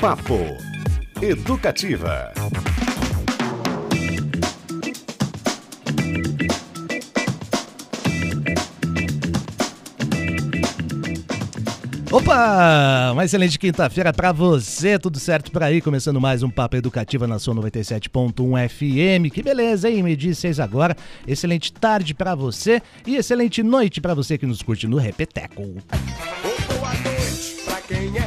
Papo Educativa. Opa! Uma excelente quinta-feira para você, tudo certo por aí? Começando mais um Papo Educativa na sua 97.1 FM. Que beleza, hein? Me diz seis agora. Excelente tarde para você e excelente noite para você que nos curte no Repeteco. Boa noite pra quem é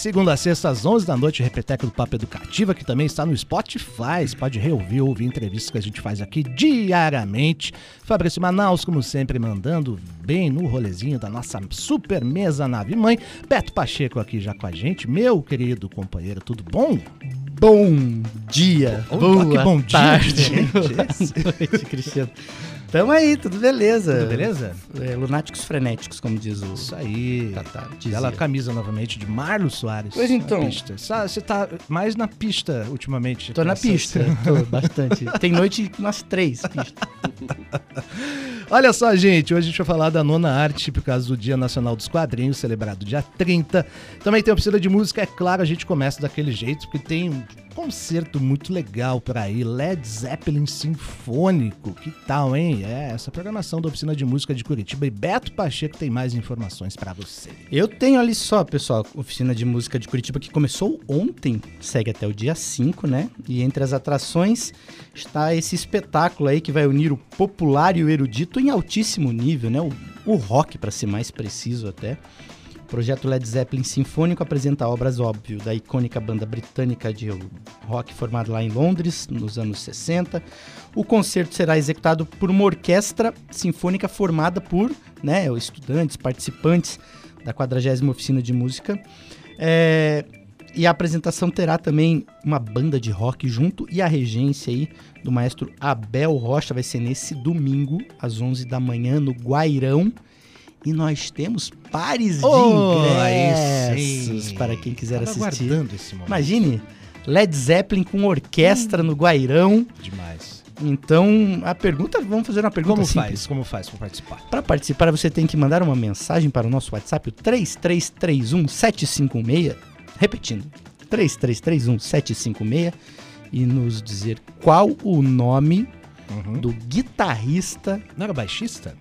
Segunda a sexta às 11 da noite, Repeteco do Papo Educativa, que também está no Spotify. Você pode reouvir, ouvir entrevistas que a gente faz aqui diariamente. Fabrício Manaus, como sempre, mandando bem no rolezinho da nossa super mesa nave mãe. Beto Pacheco aqui já com a gente, meu querido companheiro, tudo bom? Bom dia, Oh, boa que bom dia, tarde, gente. boa noite, Cristiano. Tamo aí, tudo beleza. Tudo beleza? É, lunáticos frenéticos, como diz o... Isso aí. Tatá. Bela camisa novamente de Marlos Soares. Pois então. Você tá mais na pista ultimamente. Tô na pista, tô bastante. Tem noite nas três pistas. Olha só, gente, hoje a gente vai falar da nona arte por causa do Dia Nacional dos Quadrinhos, celebrado dia 30. Também tem a oficina de música, é claro, a gente começa daquele jeito, porque tem concerto muito legal por aí, Led Zeppelin Sinfônico, que tal, hein? É, essa programação da oficina de música de Curitiba e Beto Pacheco tem mais informações pra você. Eu tenho ali só, pessoal, oficina de música de Curitiba que começou ontem, segue até o dia 5, né? E entre as atrações está esse espetáculo aí que vai unir o popular e o erudito em altíssimo nível, né? O, o rock, para ser mais preciso até. Projeto Led Zeppelin Sinfônico apresenta obras, óbvio, da icônica banda britânica de rock formada lá em Londres, nos anos 60. O concerto será executado por uma orquestra sinfônica formada por né, estudantes, participantes da 40 Oficina de Música. É, e a apresentação terá também uma banda de rock junto e a regência aí do maestro Abel Rocha vai ser nesse domingo, às 11 da manhã, no Guairão. E nós temos pares de Oh, aí ingressos para quem quiser Tava assistir. aguardando esse momento. Imagine, Led Zeppelin com orquestra no Guairão. Demais. Então, a pergunta, vamos fazer uma pergunta Como simples. faz? Como faz pra participar? Para participar, você tem que mandar uma mensagem para o nosso WhatsApp, o 3331-756, repetindo, 3331-756, e nos dizer qual o nome Uhum. do guitarrista, Não era baixista?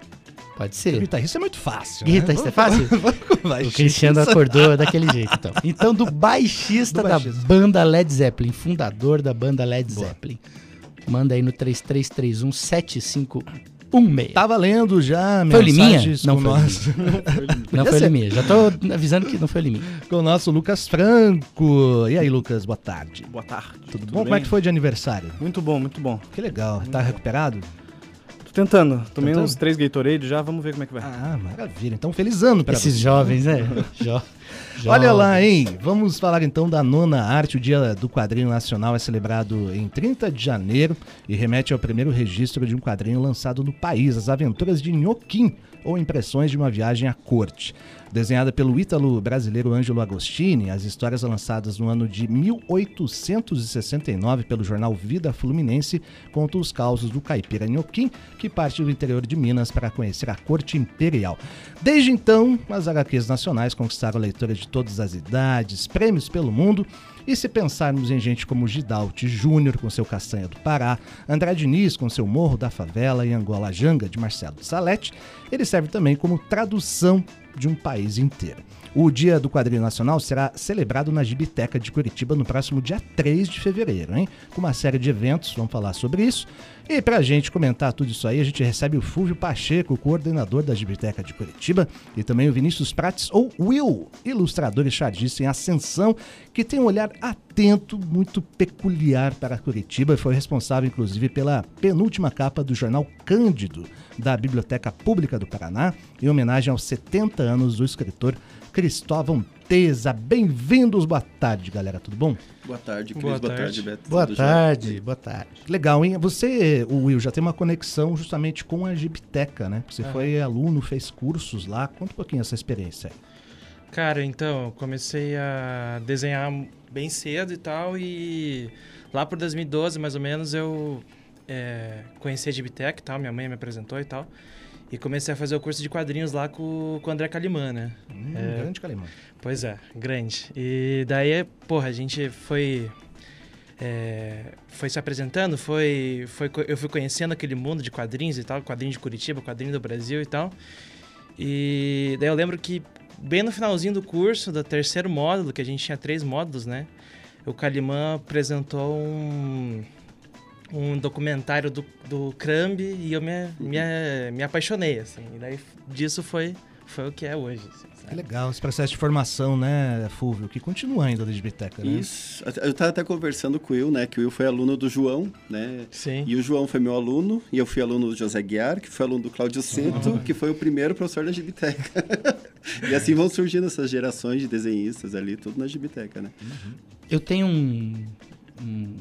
Pode O ser, guitarrista é muito fácil. Guitarrista né? é fácil? O. Cristiano acordou daquele jeito, então. Então, do baixista, Do baixista. da banda Led Zeppelin, fundador da banda Led Boa. Zeppelin. Manda aí no 3331-7516. Tá valendo já Foi o Liminha? mensagens Não foi o nosso, Não foi ele mesmo. Já tô avisando que não foi mesmo. com o nosso Lucas Franco. E aí, Lucas, boa tarde. Boa tarde. Tudo, bom? Como é que foi de aniversário? Muito bom, muito bom. Que legal. Tá recuperado? Tô tentando. Tomei Tentando? uns três Gatorade já, vamos ver como é que vai. Ah, maravilha. Então, feliz ano pra Esses você. jovens, né? Jo Olha lá, hein? Vamos falar então da nona arte. O Dia do Quadrinho Nacional é celebrado em 30 de janeiro e remete ao primeiro registro de um quadrinho lançado no país, As Aventuras de Nhoquim, ou Impressões de uma Viagem à Corte. Desenhada pelo ítalo brasileiro Ângelo Agostini, as histórias lançadas no ano de 1869 pelo jornal Vida Fluminense contam os causos do caipira Nhoquim, que parte do interior de Minas para conhecer a corte imperial. Desde então, as HQs nacionais conquistaram leitores de todas as idades, prêmios pelo mundo, e se pensarmos em gente como Gidalt Júnior com seu Castanha do Pará, André Diniz com seu Morro da Favela e Angola Janga de Marcelo Salete, ele serve também como tradução de um país inteiro. O Dia do Quadrinho Nacional será celebrado na Gibiteca de Curitiba no próximo dia 3 de fevereiro, hein? Com uma série de eventos, vamos falar sobre isso. E pra gente comentar tudo isso aí, a gente recebe o Fúvio Pacheco, coordenador da Gibiteca de Curitiba, e também o Vinícius Prates, ou Will, ilustrador e chargista em ascensão, que tem um olhar atento, muito peculiar para Curitiba e foi responsável, inclusive, pela penúltima capa do jornal Cândido, da Biblioteca Pública do Paraná, em homenagem aos 70 anos do escritor Cristóvão Teza. Bem-vindos, boa tarde, galera, tudo bom? Boa tarde, Cris. Boa Boa, tarde. tarde, Beto. Boa Tudo tarde, boa tarde. Legal, hein? Você, o Will, já tem uma conexão justamente com a Gibiteca, né? Você Aham. foi aluno, fez cursos lá. Conta um pouquinho essa experiência. aí. Cara, então, eu comecei a desenhar bem cedo e tal, e lá por 2012, mais ou menos, eu é, conheci a Gibitec e tal, minha mãe me apresentou e tal. E comecei a fazer o curso de quadrinhos lá com, com o André Calimã, né? Hum, É. Grande Calimã. Pois é, grande. E daí, porra, a gente foi. é, foi se apresentando, foi, foi, eu fui conhecendo aquele mundo de quadrinhos e tal, quadrinho de Curitiba, quadrinho do Brasil e tal. E daí eu lembro que bem no finalzinho do curso, do terceiro módulo, que a gente tinha três módulos, né? O Calimã apresentou um, um documentário do, do Crumb e eu me, me, me apaixonei, assim. E daí disso foi, foi o que é hoje. assim, Que legal, esse processo de formação, né, Fúvio, que continua ainda da Gibiteca, né? Isso. Eu tava até conversando com o Will, né? Que o Will foi aluno do João, né? Sim. E o João foi meu aluno, e eu fui aluno do José Guiar, que foi aluno do Cláudio Cinto, que foi o primeiro professor da Gibiteca. e assim vão surgindo essas gerações de desenhistas ali, tudo na Gibiteca, né? Eu tenho um. um-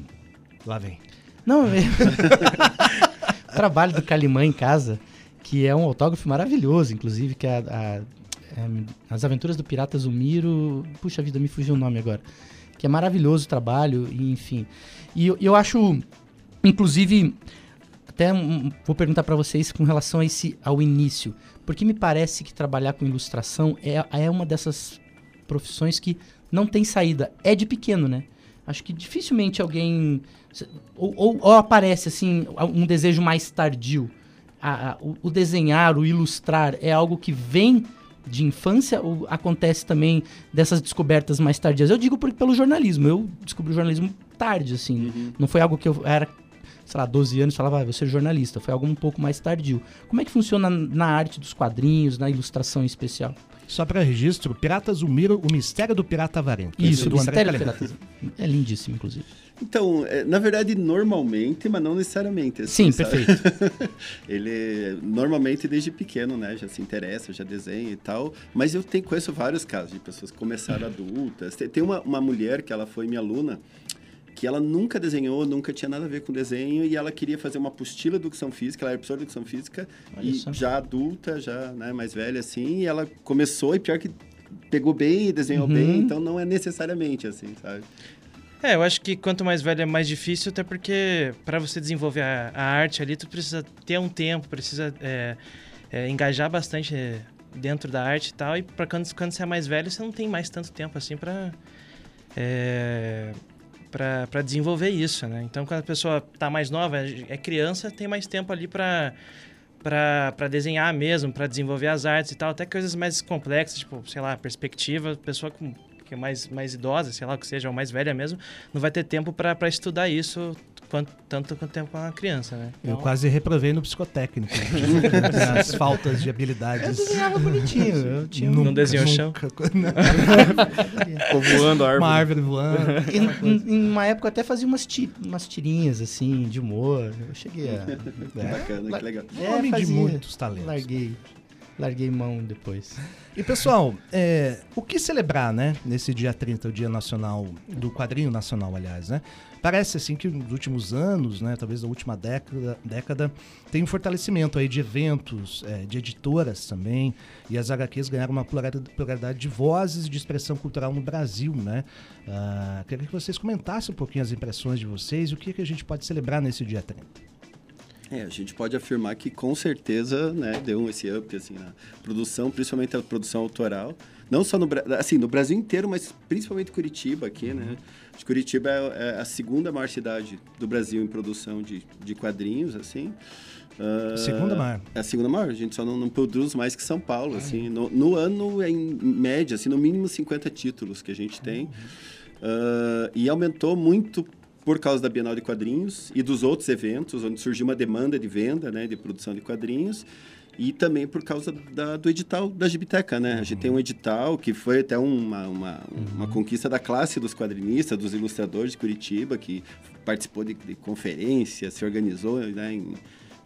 Lá vem. Não, é... o trabalho do Calimã em casa, que é um autógrafo maravilhoso, inclusive, que é a, a- é, As Aventuras do Pirata Zumiro. Puxa vida, me fugiu o nome agora. Que é maravilhoso o trabalho, enfim. E eu, eu acho, inclusive, até vou perguntar para vocês com relação a esse, ao início. Porque me parece que trabalhar com ilustração é, é uma dessas profissões que não tem saída. É de pequeno, né? Acho que dificilmente alguém. Ou, ou- ou aparece, assim, um desejo mais tardio. A- a- o, o desenhar, o ilustrar, é algo que vem de infância ou acontece também dessas descobertas mais tardias? Eu digo porque pelo jornalismo. Eu descobri o jornalismo tarde, assim. Não foi algo que eu era, sei lá, 12 anos falava, ah, vou ser jornalista. Foi algo um pouco mais tardio. Como é que funciona na arte dos quadrinhos, na ilustração em especial? Só para registro, Pirata Zumiro, o mistério do Pirata Avarento. Isso, o do André Mistério Calimã. Piratas. É lindíssimo, inclusive. Então, é, na verdade, normalmente, mas não necessariamente. Sim, sabe? perfeito. Ele normalmente desde pequeno, né, já se interessa, já desenha e tal. Mas eu tenho, conheço vários casos de pessoas que começaram adultas. Tem, tem uma, uma mulher que ela foi minha aluna, que ela nunca desenhou, nunca tinha nada a ver com desenho e ela queria fazer uma apostila de educação física. Ela era professora de educação física Olha e só. já adulta, já né, mais velha assim. E ela começou e pior que pegou bem e desenhou Uhum. bem. Então não é necessariamente assim, sabe? É, eu acho que quanto mais velho é mais difícil, até porque para você desenvolver a, a arte ali, tu precisa ter um tempo, precisa é, é, engajar bastante é, dentro da arte e tal. E para quando, quando você é mais velho, você não tem mais tanto tempo assim para é, para desenvolver isso, né? Então, quando a pessoa tá mais nova, é criança, tem mais tempo ali para para desenhar mesmo, para desenvolver as artes e tal, até coisas mais complexas, tipo, sei lá, perspectiva, pessoa com que é mais, mais idosa, sei lá, que seja, ou mais velha mesmo, não vai ter tempo para estudar isso quanto, tanto quanto tempo uma criança, né? Eu Então, quase reprovei no psicotécnico. as faltas de habilidades. Eu desenhava bonitinho. Eu tinha um- Não desenhou o chão? nunca- Ficou voando a Uma árvore. árvore voando. Em, em- uma época eu até fazia umas, ti- umas tirinhas assim, de humor. Eu cheguei a. Que bacana, que legal. Um homem de muitos talentos. Larguei. Larguei mão depois. E pessoal, é, o que celebrar, né? Nesse dia 30, o Dia Nacional, do Quadrinho Nacional, aliás, né? Parece assim que nos últimos anos, né? Talvez na última década, década tem um fortalecimento aí de eventos, é, de editoras também. E as HQs ganharam uma pluralidade de vozes de expressão cultural no Brasil, né? Ah, queria que vocês comentassem um pouquinho as impressões de vocês e o que, que a gente pode celebrar nesse dia 30. É, a gente pode afirmar que com certeza, né, deu esse up assim na produção, principalmente a produção autoral, não só no assim no Brasil inteiro, mas principalmente Curitiba aqui, né? Acho que Curitiba é, é a segunda maior cidade do Brasil em produção de, de quadrinhos, assim. Ah, Segunda maior. É a segunda maior. A gente só não, não produz mais que São Paulo, assim. No, no ano, é em média, assim, no mínimo 50 títulos que a gente tem. Ah, e aumentou muito por causa da Bienal de Quadrinhos e dos outros eventos, onde surgiu uma demanda de venda, né, de produção de quadrinhos. E também por causa da- do edital da Gibiteca, né? A gente tem um edital que foi até uma, uma, uma conquista da classe dos quadrinistas, dos ilustradores de Curitiba, que participou de, de conferências, se organizou né, em,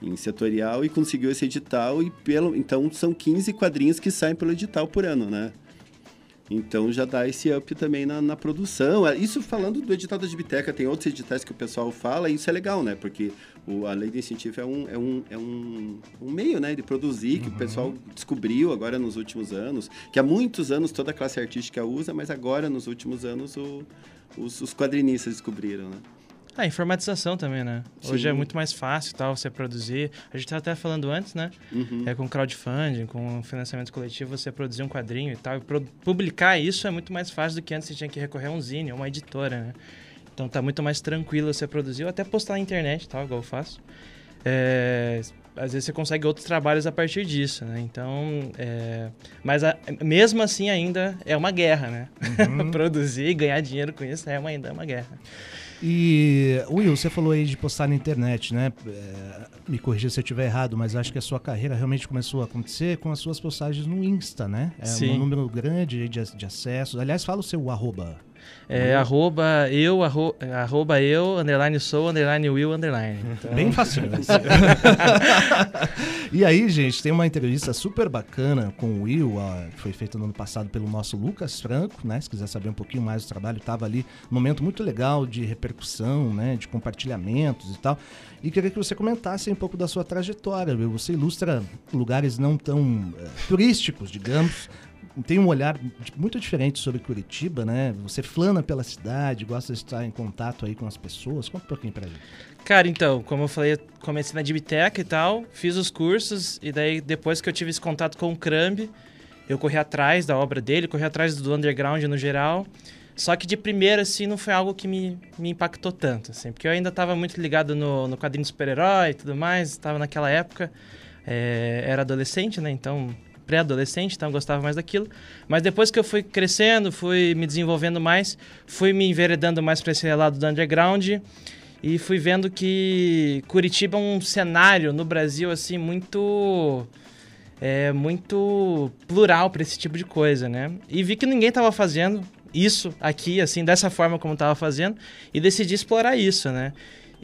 em setorial e conseguiu esse edital. E pelo, então são 15 quadrinhos que saem pelo edital por ano, né? Então já dá esse up também na, na produção. Ah, Isso falando do edital da Gibiteca, tem outros editais que o pessoal fala, e isso é legal, né? Porque o, a lei de incentivo é um, é um, é um, um meio né, de produzir, que o pessoal descobriu agora nos últimos anos, que há muitos anos toda a classe artística usa, mas agora nos últimos anos o- os, os quadrinistas descobriram, né? A informatização também, né? Hoje Sim. é muito mais fácil tal você produzir. A gente estava até falando antes, né? Uhum. É com crowdfunding, com financiamento coletivo, você produzir um quadrinho e tal. E publicar isso é muito mais fácil do que antes você tinha que recorrer a um zine, a uma editora, né? Então tá muito mais tranquilo você produzir, ou até postar na internet, tal, igual eu faço. É, às vezes você consegue outros trabalhos a partir disso, né? Então, é, mas a- mesmo assim ainda é uma guerra, né? Produzir e ganhar dinheiro com isso é uma, ainda é uma guerra. E, Will, você falou aí de postar na internet, né? É, me corrija se eu estiver errado, mas acho que a sua carreira realmente começou a acontecer com as suas postagens no Insta, né? É Sim. um número grande de, de acessos. Aliás, fala o seu arroba. É arroba eu, arro, arroba eu, underline sou, underline will, underline. Então, Bem facinho. e aí, gente, tem uma entrevista super bacana com o Will, ó, que foi feita no ano passado pelo nosso Lucas Franco, né? Se quiser saber um pouquinho mais do trabalho, estava ali num momento muito legal de repercussão, né? De compartilhamentos e tal. E queria que você comentasse um pouco da sua trajetória, Will. Você ilustra lugares não tão eh, turísticos, digamos. Tem um olhar muito diferente sobre Curitiba, né? Você flana pela cidade, gosta de estar em contato aí com as pessoas. Conta um pouquinho pra gente. Cara, então, como eu falei, comecei na Dibiteca e tal, fiz os cursos, e daí depois que eu tive esse contato com o Crumb, eu corri atrás da obra dele, corri atrás do underground no geral. Só que de primeira, assim, não foi algo que me, me impactou tanto, assim, porque eu ainda estava muito ligado no, no quadrinho de super-herói e tudo mais, estava naquela época, é, era adolescente, né, então, pré-adolescente, então gostava mais daquilo. Mas depois que eu fui crescendo, fui me desenvolvendo mais, fui me enveredando mais para esse lado do underground, e fui vendo que Curitiba é um cenário no Brasil assim muito é muito plural para esse tipo de coisa, né? E vi que ninguém estava fazendo isso aqui assim dessa forma como estava fazendo e decidi explorar isso, né?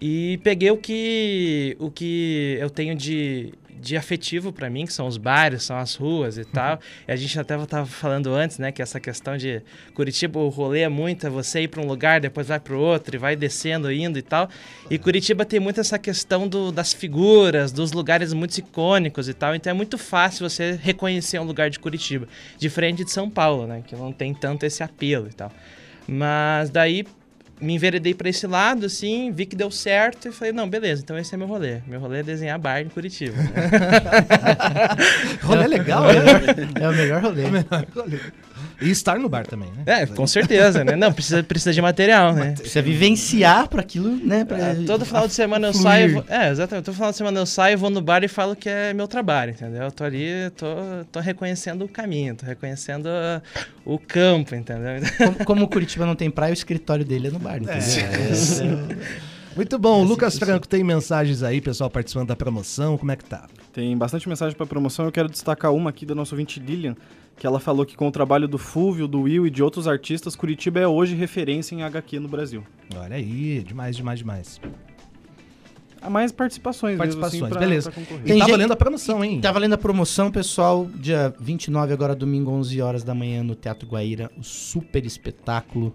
E peguei o que o que eu tenho de de afetivo para mim, que são os bares, são as ruas e tal. E a gente até estava falando antes, né, que essa questão de Curitiba, o rolê é muito, é você ir para um lugar, depois vai para o outro e vai descendo, indo e tal. E Curitiba tem muito essa questão do, das figuras, dos lugares muito icônicos e tal. Então é muito fácil você reconhecer um lugar de Curitiba, diferente de São Paulo, né, que não tem tanto esse apelo e tal. Mas daí me enveredei para esse lado, assim, vi que deu certo e falei, não, beleza, então esse é meu rolê. Meu rolê é desenhar bar em Curitiba. Rolê legal, né? É o melhor rolê. E estar no bar também, né? É, com certeza, né? Não, precisa, precisa de material, né? Precisa vivenciar para aquilo, né? Pra, É, todo final de semana eu fluir. saio. vou- É, exatamente. Todo final de semana eu saio, vou no bar e falo que é meu trabalho, entendeu? Eu tô ali, tô, tô reconhecendo o caminho, tô reconhecendo ah, o campo, entendeu? Como, como o Curitiba não tem praia, o escritório dele é no bar, entendeu? Muito bom. Lucas Franco, tem mensagens aí, pessoal participando da promoção. Como é que tá? Tem bastante mensagem para promoção. Eu quero destacar uma aqui da nossa ouvinte Lilian, que ela falou que com o trabalho do Fúvio, do Will e de outros artistas, Curitiba é hoje referência em HQ no Brasil. Olha aí, demais, demais, demais. Há mais participações, mesmo, Participações, assim, pra- beleza. pra. E Tem tá gente- valendo a promoção, hein? Tá valendo a promoção, pessoal, dia 29, agora domingo, 11 horas da manhã, no Teatro Guaíra, o super espetáculo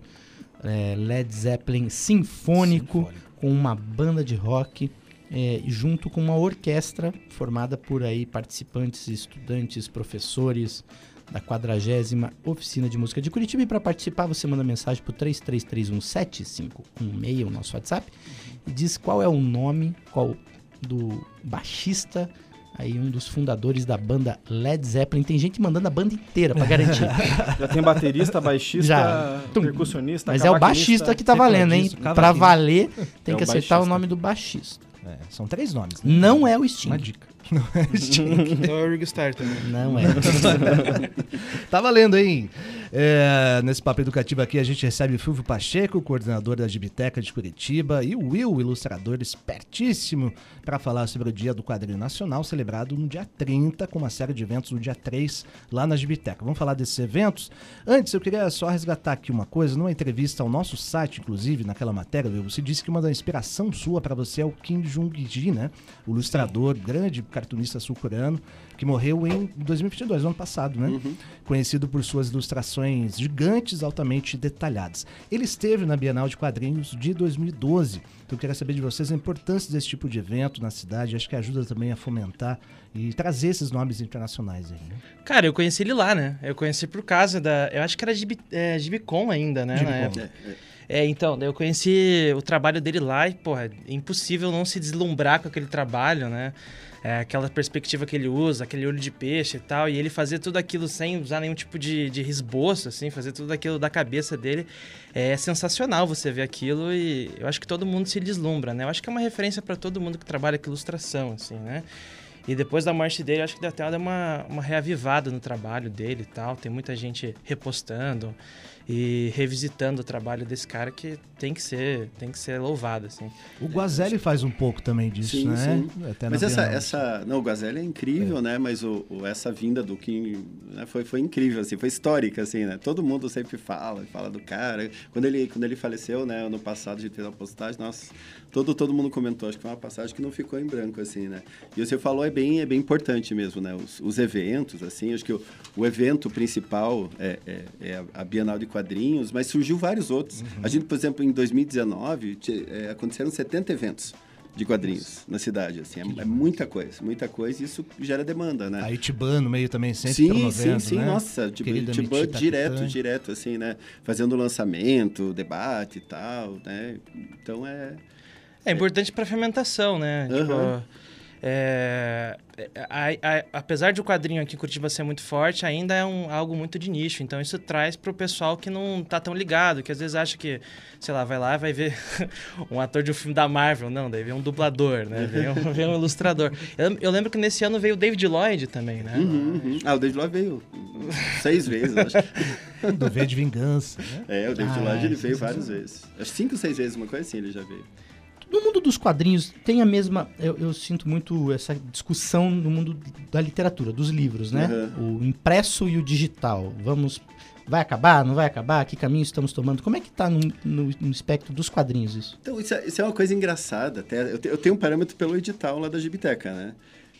é, Led Zeppelin sinfônico, com uma banda de rock, é, junto com uma orquestra formada por aí participantes, estudantes, professores da 40 Oficina de Música de Curitiba. E para participar, você manda mensagem para o 33317516, o nosso WhatsApp, e diz qual é o nome qual do baixista, aí um dos fundadores da banda Led Zeppelin. Tem gente mandando a banda inteira para garantir. Já tem baterista, baixista, Já. Percussionista, Mas é o baixista que tá valendo, hein? cavaquinho. valer, tem É que acertar o nome do baixista. É, são três nomes. né? Não é o Sting. Uma dica. Não é Sting. Então é o Ringo Starr também. Não é. Tá valendo, hein? É, nesse papo educativo aqui a gente recebe o Fulvio Pacheco, coordenador da Gibiteca de Curitiba, e o Will, ilustrador espertíssimo, para falar sobre o Dia do Quadrinho Nacional, celebrado no dia 30, com uma série de eventos no dia 3, lá na Gibiteca. Vamos falar desses eventos? Antes, eu queria só resgatar aqui uma coisa, numa entrevista ao nosso site, inclusive, naquela matéria, Will, você disse que uma da inspiração sua para você é o Kim Jong-ji, né? O ilustrador, grande cartunista sul-coreano, que morreu em 2022, no ano passado, né? Conhecido por suas ilustrações gigantes, altamente detalhadas. Ele esteve na Bienal de Quadrinhos de 2012. Então eu queria saber de vocês a importância desse tipo de evento na cidade. Acho que ajuda também a fomentar e trazer esses nomes internacionais aí, né? Cara, eu conheci ele lá, né? Eu conheci por causa da. Eu acho que era Gibi, é, Gibicon ainda, né? na Gibicon. época. É, é. É, então, eu conheci o trabalho dele lá e, porra, é impossível não se deslumbrar com aquele trabalho, né? É, aquela perspectiva que ele usa, aquele olho de peixe e tal, e ele fazer tudo aquilo sem usar nenhum tipo de, de esboço, assim, fazer tudo aquilo da cabeça dele. É sensacional você ver aquilo e eu acho que todo mundo se deslumbra, né? Eu acho que é uma referência para todo mundo que trabalha com ilustração, assim, né? E depois da morte dele, acho que deu até uma, uma reavivada no trabalho dele e tal. Tem muita gente repostando e revisitando o trabalho desse cara que tem que ser, tem que ser louvado, assim. O Guazelli faz um pouco também disso, Sim, né? sim. Até na Mas essa, Bienal. essa. Não, o Gazelle é incrível, né? Mas o, o- essa vinda do Kim né, foi, foi incrível, assim, foi histórica, assim, né? Todo mundo sempre fala, fala do cara. Quando ele, quando ele faleceu, né, ano passado, a gente fez uma postagem, nossa, todo, todo mundo comentou, acho que foi uma passagem que não ficou em branco, assim, né? E você falou, é bem, é bem importante mesmo, né? Os, os eventos, assim, acho que o, o evento principal é, é, é a- a Bienal de Quadrinhos, mas surgiu vários outros. A gente, por exemplo, em 2019, te- é, aconteceram 70 eventos de quadrinhos na cidade, assim, é, é muita coisa, muita coisa e isso gera demanda, né? A Itiban no meio também sempre sim, promovendo, sim, sim, né? nossa, tipo, direto, direto, assim, né? Fazendo lançamento, debate e tal, né? Então é... É importante para fermentação, né? Aham. Tipo, é, é, a- a- apesar de o quadrinho aqui em Curitiba ser muito forte, ainda é um, algo muito de nicho. Então isso traz pro pessoal que não tá tão ligado, que às vezes acha que, sei lá, vai lá vai ver um ator de um filme da Marvel. Não, daí vem um dublador, né? Vem um, vem um ilustrador. Eu, eu lembro que nesse ano veio o David Lloyd também, né? Uhum, uhum. Ah, o David Lloyd veio seis vezes, acho. Do V de Vingança, né? É, o David Ah, Lloyd, ele é, veio várias vezes. Acho cinco, seis vezes, uma coisa assim, ele já veio. No mundo dos quadrinhos tem a mesma. Eu, eu sinto muito essa discussão no mundo da literatura, dos livros, né? O impresso e o digital. Vamos. Vai acabar? Não vai acabar? Que caminho estamos tomando? Como é que tá no, no- no espectro dos quadrinhos isso? Então, isso é, isso é uma coisa engraçada. Até, eu, te- eu tenho um parâmetro pelo edital lá da Gibiteca, né?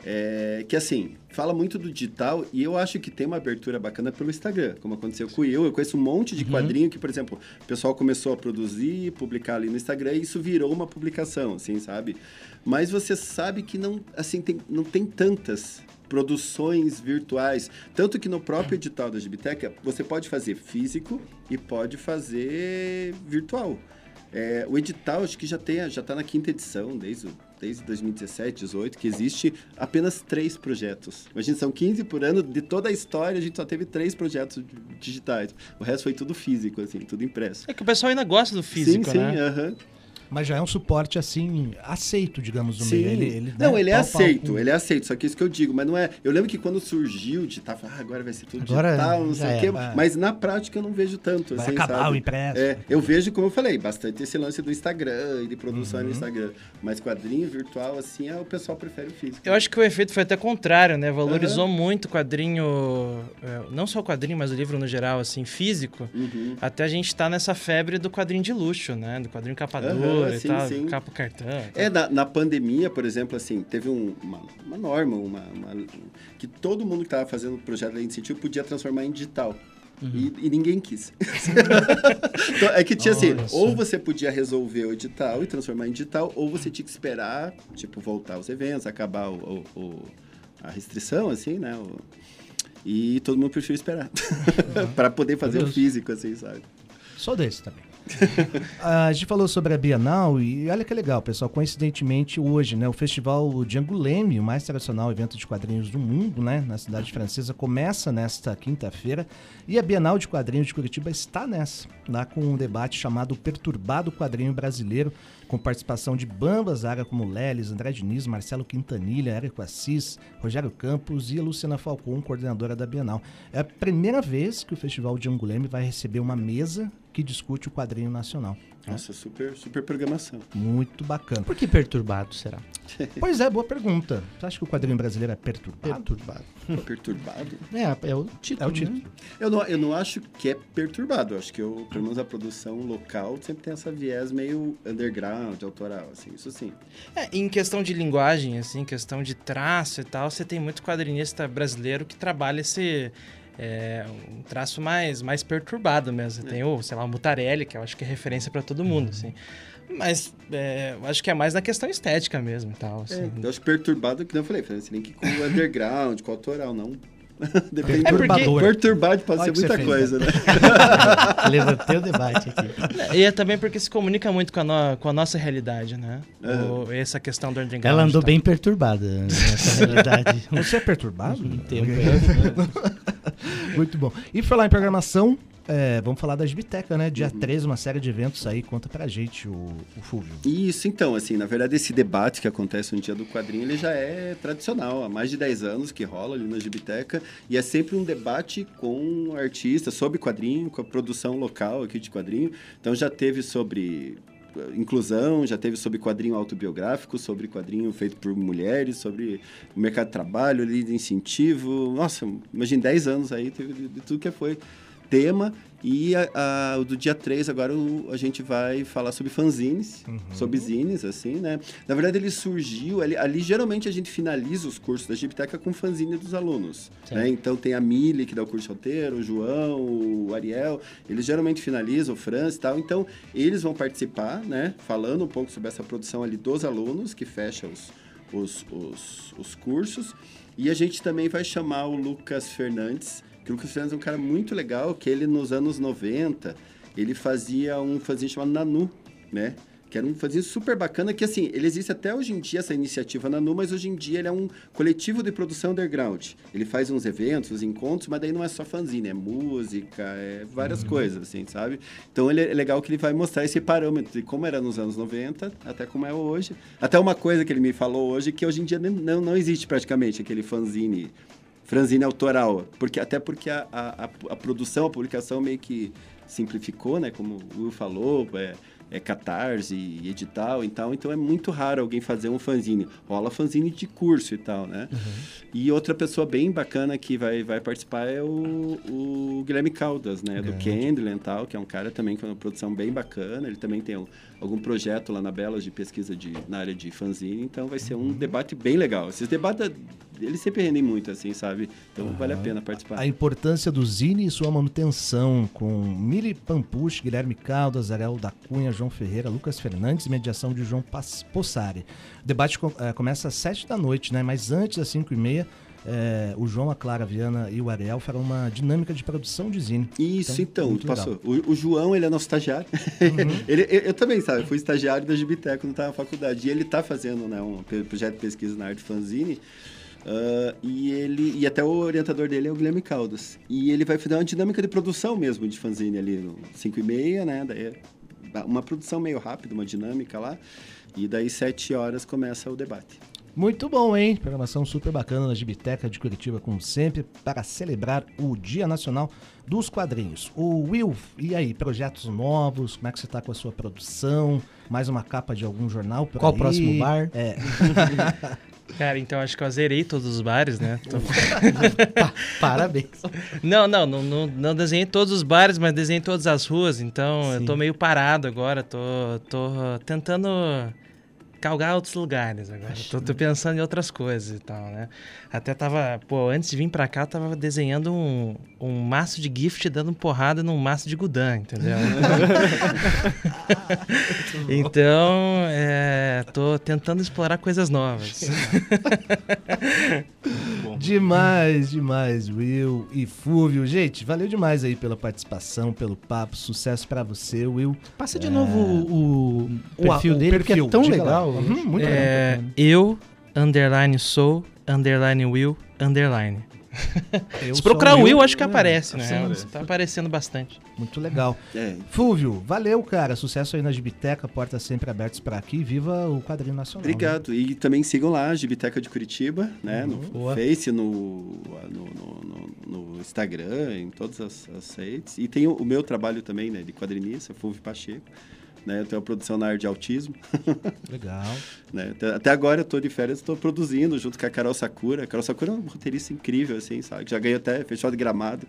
É, que assim, fala muito do digital e eu acho que tem uma abertura bacana pelo Instagram, como aconteceu com o eu. Eu conheço um monte de quadrinho que, por exemplo, o pessoal começou a produzir, publicar ali no Instagram e isso virou uma publicação, assim, sabe? Mas você sabe que não, assim, tem, não tem tantas produções virtuais. Tanto que no próprio edital da Gibiteca, você pode fazer físico e pode fazer virtual. É, o edital, acho que já tem, já está na quinta edição, desde, desde 2017, 18, que existe apenas três projetos. Imagina, são 15 por ano, de toda a história, a gente só teve três projetos digitais. O resto foi tudo físico, assim, tudo impresso. É que o pessoal ainda gosta do físico, sim, sim, né? aham. Mas já é um suporte, assim, aceito, digamos, no Sim. meio. Ele, ele, não, né, ele é pau a pau aceito, com- ele é aceito, só que isso que eu digo, mas não é. Eu lembro que quando surgiu de tá, ah, agora vai ser tudo Agora digital, não sei o quê, era. mas na prática eu não vejo tanto. Vai assim, acabar sabe? o impresso. É, eu vejo, como eu falei, bastante esse lance do Instagram e de produção Uhum. no Instagram. Mas quadrinho virtual, assim, é, o pessoal prefere o físico. Eu acho que o efeito foi até contrário, né? Valorizou muito o quadrinho, é, não só o quadrinho, mas o livro no geral, assim, físico. Uhum. Até a gente tá nessa febre do quadrinho de luxo, né? Do quadrinho capa Aham, dura e sim, tal, sim. capa cartão. tal. É, na, na pandemia, por exemplo, assim, teve um- uma, uma norma, uma, uma- que todo mundo que estava fazendo o projeto da Incentivo podia transformar em digital. E, e ninguém quis. Então, é que tinha assim, Olha só. ou você podia resolver o edital e transformar em digital, ou você tinha que esperar, tipo, voltar os eventos, acabar o, o- o- a restrição, assim, né? o- e todo mundo preferiu esperar. para poder fazer o físico, assim, sabe? Sou desse também. a gente falou sobre a Bienal e olha que legal, pessoal. Coincidentemente, hoje, né, o Festival de Angoulême, o mais tradicional evento de quadrinhos do mundo, né, na cidade francesa, começa nesta quinta-feira e a Bienal de Quadrinhos de Curitiba está nessa, lá com um debate chamado Perturbado Quadrinho Brasileiro, com participação de Bambas área como Leles, André Diniz, Marcelo Quintanilha, Érico Assis, Rogério Campos e a Luciana Falcon, coordenadora da Bienal. É a primeira vez que o Festival de Angoulême vai receber uma mesa que discute o quadrinho nacional. Nossa, super, super programação. Muito bacana. Por que perturbado será? Pois é, boa pergunta. Você acha que o quadrinho brasileiro é perturbado? Perturbado. Perturbado. É, é o título. É o título. né? Eu não, eu não acho que é perturbado. Eu acho que, eu, pelo menos, a produção local sempre tem essa viés meio underground, autoral, assim, isso sim. É, em questão de linguagem, assim, questão de traço e tal, você tem muito quadrinista brasileiro que trabalha esse é, um traço mais, mais perturbado mesmo. Você Tem o, sei lá, o Mutarelli, que eu acho que é referência pra todo mundo, assim. Mas é, eu acho que é mais na questão estética mesmo e tal. É, assim. eu acho perturbado, que não eu falei, falei assim, nem que com o underground, com o autoral, não Depende Perturbador. Perturbado pode Olha ser você muita fez, coisa, né? Levantei o debate aqui. E é também porque se comunica muito com a, no- com a nossa realidade, né? É. O- essa questão do underground. Ela andou tá? bem perturbada nessa realidade. Você é perturbado? Um tempo. Muito bom. E falar em programação, é, vamos falar da Gibiteca, né? Uhum. Dia 13, uma série de eventos aí. Conta pra gente, o, o Fulvio. Isso, então, assim, na verdade, esse debate que acontece no dia do quadrinho, ele já é tradicional, há mais de 10 anos que rola ali na Gibiteca, e é sempre um debate com artistas sobre quadrinho, com a produção local aqui de quadrinho. Então já teve sobre inclusão, já teve sobre quadrinho autobiográfico, sobre quadrinho feito por mulheres, sobre o mercado de trabalho, ali de incentivo. Nossa, imagina 10 anos aí, teve de, de tudo que foi tema. E a, a- o do dia 3 agora o- a gente vai falar sobre fanzines, sobre zines, assim, né? Na verdade, ele surgiu, ali, ali geralmente a gente finaliza os cursos da Gibiteca com fanzine dos alunos, né? Então tem a Mili, que dá o curso de roteiro, o João, o Ariel, eles geralmente finalizam, o Franz e tal. Então, eles vão participar, né? Falando um pouco sobre essa produção ali dos alunos, que fecha os, os, os, os cursos. E a gente também vai chamar o Lucas Fernandes, que o Fernandes é um cara muito legal, que ele nos anos 90, ele fazia um fanzine chamado Nanu, né? Que era um fanzine super bacana, que assim, ele existe até hoje em dia, essa iniciativa Nanu, mas hoje em dia ele é um coletivo de produção underground. Ele faz uns eventos, uns encontros, mas daí não é só fanzine, é música, é várias coisas, assim, sabe? Então ele é legal que ele vai mostrar esse parâmetro de como era nos anos 90 até como é hoje. Até uma coisa que ele me falou hoje, que hoje em dia não, não existe praticamente aquele fanzine franzine autoral, porque até porque a, a, a- produção, a publicação meio que simplificou, né? Como o Will falou, é, é catarse e edital e tal, então é muito raro alguém fazer um fanzine. Rola fanzine de curso e tal, né? E outra pessoa bem bacana que vai, vai participar é o, o Guilherme Caldas, né? Do Kendrick e tal, que é um cara também com uma produção bem bacana. Ele também tem um- algum projeto lá na Belas de pesquisa de, na área de fanzine, então vai ser um debate bem legal. Esses debates, eles sempre rendem muito, assim, sabe? Então vale a pena participar. A importância do Zine e sua manutenção, com Miri Pampucci, Guilherme Caldas, Ariel da Cunha, João Ferreira, Lucas Fernandes mediação de João Possari. O debate eh, começa às sete da noite, né? Mas antes, às cinco e meia, eh, o João, a Clara, a Viana e o Ariel farão uma dinâmica de produção de Zine. Isso, então, muito passou. O, o João, ele é nosso estagiário. ele, eu, eu também, sabe? Eu fui estagiário da Gibiteca quando estava na faculdade. E ele está fazendo né, um projeto de pesquisa na arte fanzine. Ah, e ele e até o orientador dele é o Guilherme Caldas. E ele vai fazer uma dinâmica de produção mesmo de fanzine ali no 5 e meia, né? Daí é uma produção meio rápida, uma dinâmica lá. E daí, sete horas, começa o debate. Muito bom, hein? Programação super bacana na Gibiteca de Curitiba, como sempre, para celebrar o Dia Nacional dos Quadrinhos. O Will, e aí, projetos novos? Como é que você tá com a sua produção? Mais uma capa de algum jornal por Qual o aí? próximo bar? É, Cara, então acho que eu zerei todos os bares, né? Tô- Parabéns. Não, não, não, não, não desenhei todos os bares, mas desenhei todas as ruas, então eu tô meio parado agora, tô, tô tentando calgar outros lugares agora. Tô, tô pensando em outras coisas e tal, né? Até tava, pô, antes de vir pra cá, eu tava desenhando um, um maço de gift dando porrada num maço de Gudan, entendeu? então, é, tô tentando explorar coisas novas. demais, demais, Will e Fúvio. Gente, valeu demais aí pela participação, pelo papo. Sucesso para você, Will. Passa de novo o, o perfil o dele, porque perfil, é tão diga lá. Uhum, muito É, eu, underline sou, underline will, underline. Eu Se procurar o Will, acho que é, aparece, né? sim, Tá aparecendo bastante. Muito legal. É, Fúvio, valeu, cara. Sucesso aí na Gibiteca, portas sempre abertas para aqui. Viva o quadrinho nacional. né? Obrigado. E também sigam lá a Gibiteca de Curitiba, né? No Boa. Face, no, no, no- no- no Instagram, em todas as, as redes. E tem o, o meu trabalho também, né? De quadrinista, Fulvio Pacheco. Né? Eu tenho a produção na área de autismo. Legal. né? Até, agora eu tô de férias, estou produzindo junto com a Carol Sakura. A Carol Sakura é uma roteirista incrível, assim, sabe? Já ganhou até festival de gramado.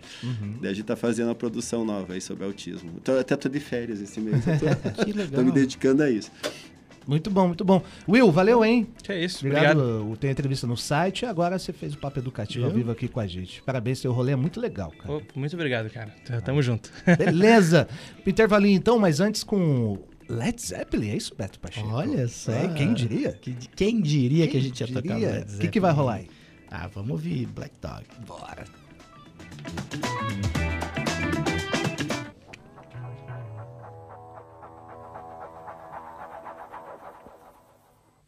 Daí a gente tá fazendo uma produção nova aí sobre autismo. Então, até tô de férias esse mês. Tô, Que legal. tô me dedicando a isso. Muito bom, muito bom. Will, valeu, hein? Que é isso, Obrigado. obrigado. Tenho entrevista no site e agora você fez o papo educativo ao Eu? vivo aqui com a gente. Parabéns, seu rolê é muito legal, cara. Muito obrigado, cara. T- Tamo junto. Beleza. Intervalinho então, mas antes com Led Zeppelin, é isso, Beto Pacheco? Olha só. É, quem diria? Que- Quem diria que a Quem gente ia tocar? Led O que, que vai Zeppelin? rolar aí? Ah, vamos ouvir Black Dog. Bora. Papo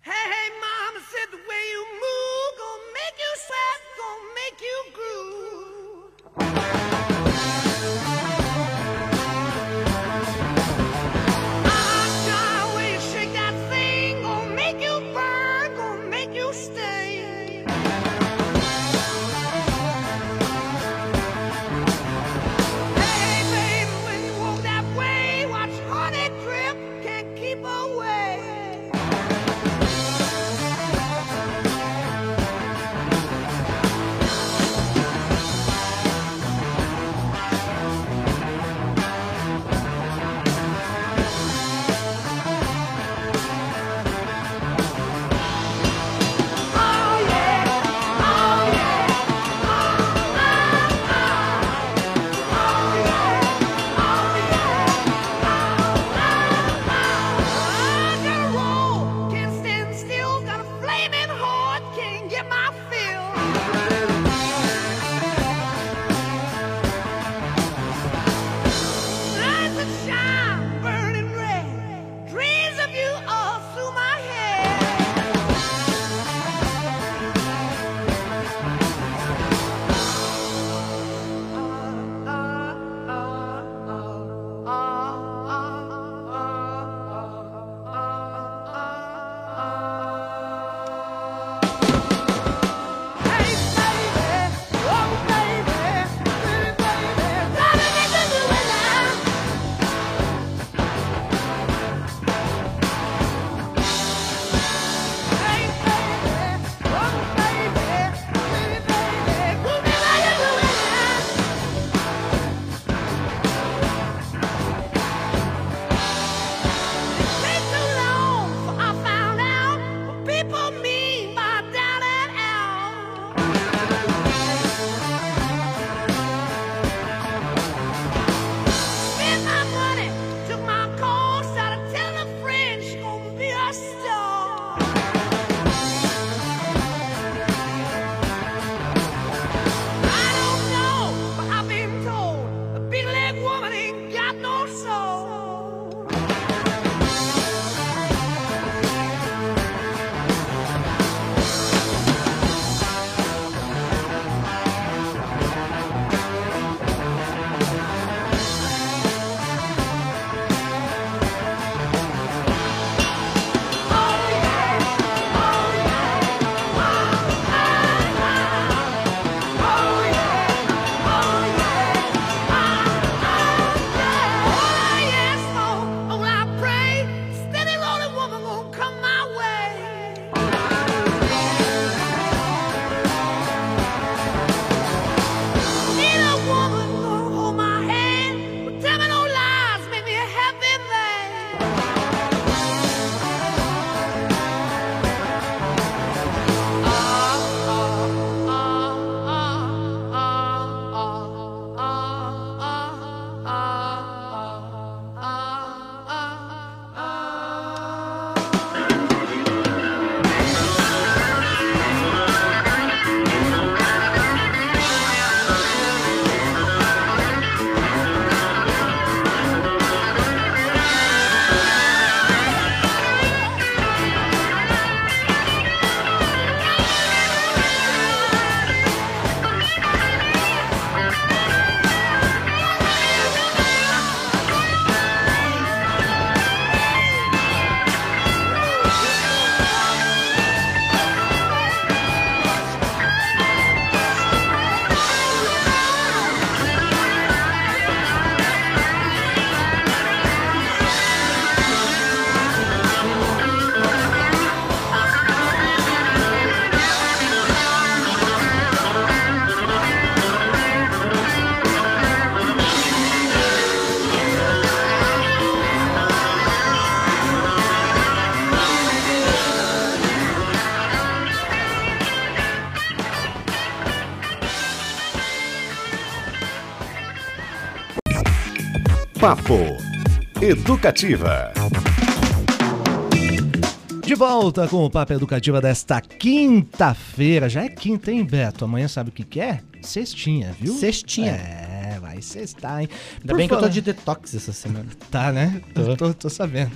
Hey, hey, mama said the way you move gonna make you sweat, gonna make you groove. Educativa. De volta com o Papo Educativa desta quinta-feira. Já é quinta, hein, Beto? Amanhã sabe o que, que é? Sextinha, viu? Sextinha. É, vai sextar, hein? Ainda Por bem que eu tô falar- de detox essa semana. Tá, né? Tô. Tô, tô sabendo.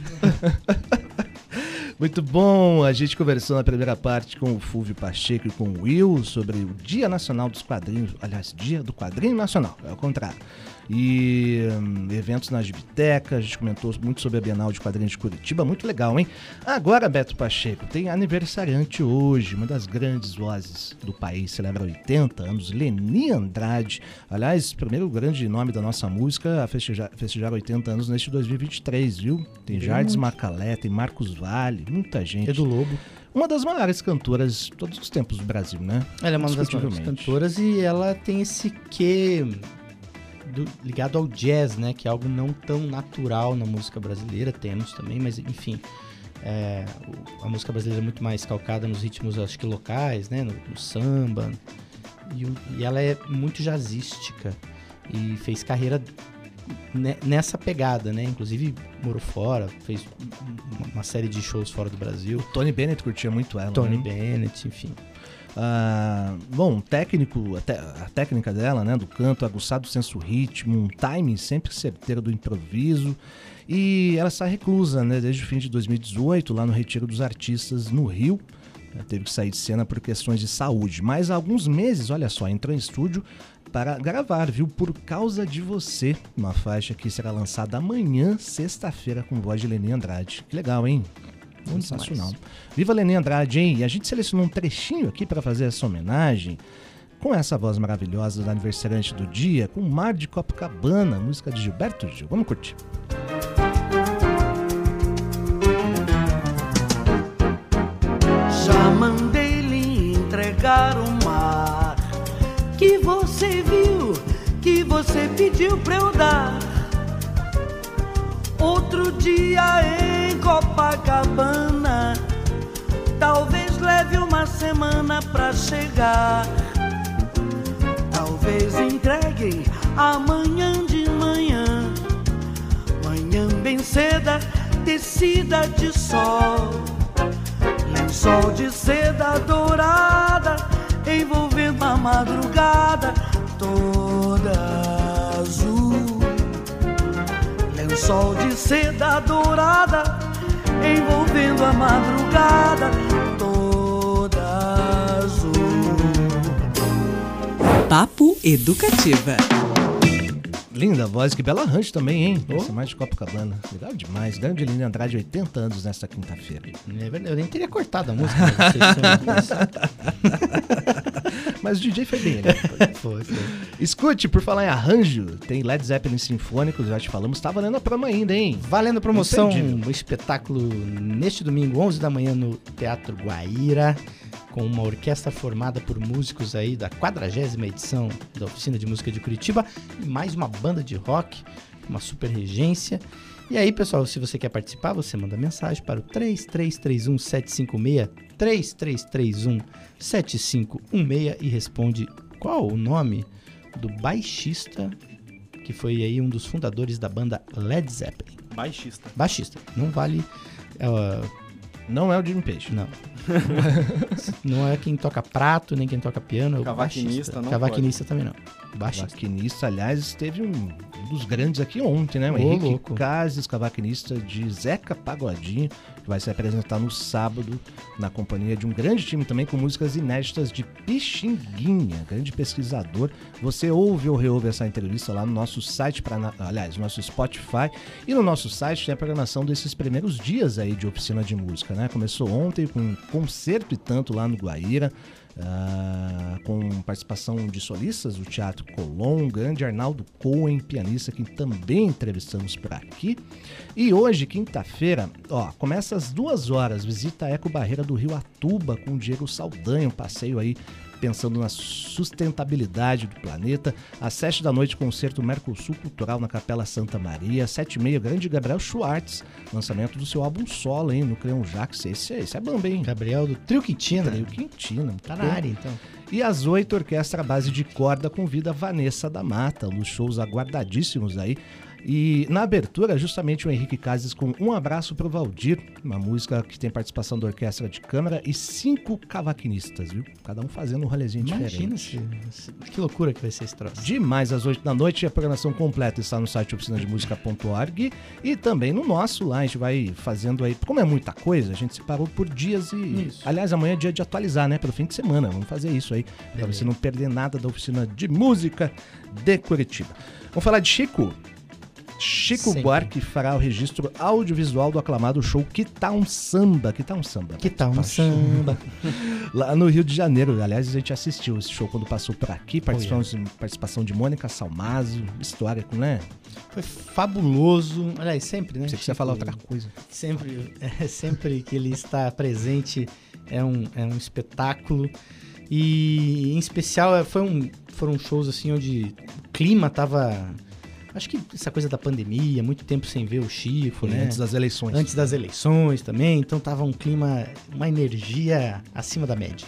Muito bom, a gente conversou na primeira parte com o Fulvio Pacheco e com o Will sobre o Dia Nacional dos Quadrinhos, aliás, Dia do Quadrinho Nacional, é o contrário. E hum, eventos nas bibliotecas, a gente comentou muito sobre a Bienal de Quadrinhos de Curitiba, muito legal, hein? Agora, Beto Pacheco, tem aniversariante hoje, uma das grandes vozes do país, celebra 80 anos, Leni Andrade. Aliás, primeiro grande nome da nossa música a festejar, festejar 80 anos neste 2023, viu? Tem Jardim Macalé, tem Marcos Vale, muita gente. Edu Lobo. Uma das maiores cantoras de todos os tempos do Brasil, né? Ela é uma das maiores cantoras e ela tem esse quê do- ligado ao jazz, né? Que é algo não tão natural na música brasileira. Temos também, mas enfim. é, o- a música brasileira é muito mais calcada nos ritmos, acho que locais, né? No, no samba. E, o- e ela é muito jazzística. E fez carreira ne- nessa pegada, né? Inclusive morou fora, fez uma, série de shows fora do Brasil. Tony Bennett curtia muito ela. Tony né? Bennett, enfim. Ah, bom, técnico, a, te- a técnica dela, né, do canto, aguçado senso ritmo, um timing sempre certeiro do improviso. E ela está reclusa, né, desde o fim de 2018, lá no Retiro dos Artistas, no Rio. Ela teve que sair de cena por questões de saúde. Mas há alguns meses, olha só, entrou em estúdio para gravar, viu? Por causa de você. Uma faixa que será lançada amanhã, sexta-feira, com voz de Leni Andrade. Que legal, hein? Muito Sensacional. Viva Leni Andrade, hein? E a gente selecionou um trechinho aqui para fazer essa homenagem com essa voz maravilhosa do aniversariante do dia, com Mar de Copacabana, música de Gilberto Gil. Vamos curtir. Já mandei lhe entregar o mar que você viu, que você pediu pra eu dar. Outro dia em Copacabana, talvez leve uma semana pra chegar. Talvez entregue amanhã de manhã, manhã bem ceda, tecida de sol. Lençol de seda dourada envolvendo a madrugada toda azul. Lençol de seda dourada envolvendo a madrugada toda azul. Papo Educativa. Linda voz, que belo arranjo também, hein? Essa mais de Copacabana. Legal demais. Grande Leni Andrade, 80 anos nesta quinta-feira. É verdade, Eu nem teria cortado a música. mas o DJ foi bem, né? Foi, foi. Escute, por falar em arranjo, tem Led Zeppelin Sinfônico, já te falamos, tá valendo a promo ainda, hein? Valendo a promoção, um espetáculo neste domingo, 11 da manhã, no Teatro Guaíra, com uma orquestra formada por músicos aí da 40 edição da Oficina de Música de Curitiba e mais uma banda de rock, uma super regência. E aí, pessoal, se você quer participar, você manda mensagem para o 3331 756 3331 7516 e responde qual o nome do baixista que foi aí um dos fundadores da banda Led Zeppelin. Baixista. Baixista. Não vale. ah, Não é o Jimmy Page. não. não é quem toca prato, nem quem toca piano. É o Cavaquinista não Cavaquinista também não. Baixista. Cavaquinista, aliás, teve um, um dos grandes aqui ontem, né? O Ô, Henrique louco. Cases, cavaquinista de Zeca Pagodinho, que vai se apresentar no sábado na companhia de um grande time também com músicas inéditas de Pixinguinha, grande pesquisador. Você ouve ou reouve essa entrevista lá no nosso site, pra, aliás, no nosso Spotify e no nosso site tem a programação desses primeiros dias aí de oficina de música, né? Começou ontem com um concerto e tanto lá no Guaíra. Ah, com participação de solistas do Teatro Colón, o grande Arnaldo Cohen, pianista que também entrevistamos por aqui. E hoje, quinta-feira, ó, começa às duas horas, visita a Eco Barreira do Rio Atuba com o Diego Saldanha, um passeio aí pensando na sustentabilidade do planeta. Às sete da noite, concerto Mercosul Cultural na Capela Santa Maria. Às sete e meia, grande Gabriel Schwartz, lançamento do seu álbum solo, hein, no Creon Jax. Esse, esse é bamba, hein? Gabriel do Trio Quintina. Trio Quintina. Tá na área, então. E às oito, orquestra base de corda convida Vanessa da Mata, dos shows aguardadíssimos aí. E na abertura, justamente o Henrique Cases com Um Abraço pro Valdir, uma música que tem participação da orquestra de câmara e cinco cavaquinistas, viu? Cada um fazendo um rolezinho Imagina diferente. se- que loucura que vai ser esse troço. Demais às 8 da noite. A programação completa está no site oficinademusica.org e também no nosso lá. A gente vai fazendo aí. Como é muita coisa, a gente separou por dias e. Isso. Aliás, amanhã é dia de atualizar, né? Pelo fim de semana. Vamos fazer isso aí. Pra você não perder nada da oficina de música de Curitiba. Vamos falar de Chico? Chico Sempre. Buarque fará o registro audiovisual do aclamado show Que Tá um Samba. Que Tá um Samba? Que tal um samba? Lá no Rio de Janeiro. Aliás, a gente assistiu esse show quando passou por aqui. Participação, participação de Mônica Salmazo. Histórico, né? Foi fabuloso. Aliás, sempre, né? Você Chico? falar outra coisa. Sempre, é, sempre que ele está presente é um, é um espetáculo. E em especial é, foi um, foram shows assim onde o clima tava. Acho que essa coisa da pandemia, muito tempo sem ver o Chico, né? antes das eleições. Antes das eleições também, então tava um clima, uma energia acima da média.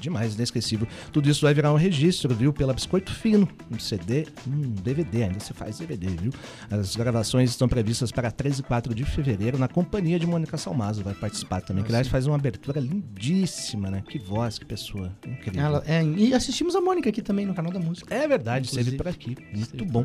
Demais, inesquecível. Tudo isso vai virar um registro, viu? Pela Biscoito Fino. Um CD, um DVD, ainda se faz DVD, viu? As gravações estão previstas para 13 e 4 de fevereiro na companhia de Mônica Salmazo. Vai participar também. Que aliás faz uma abertura lindíssima, né? Que voz, que pessoa. Incrível. Ela- é, e assistimos a Mônica aqui também no canal da música. É verdade, esteve Inclusive. por aqui. Muito Esteve bom.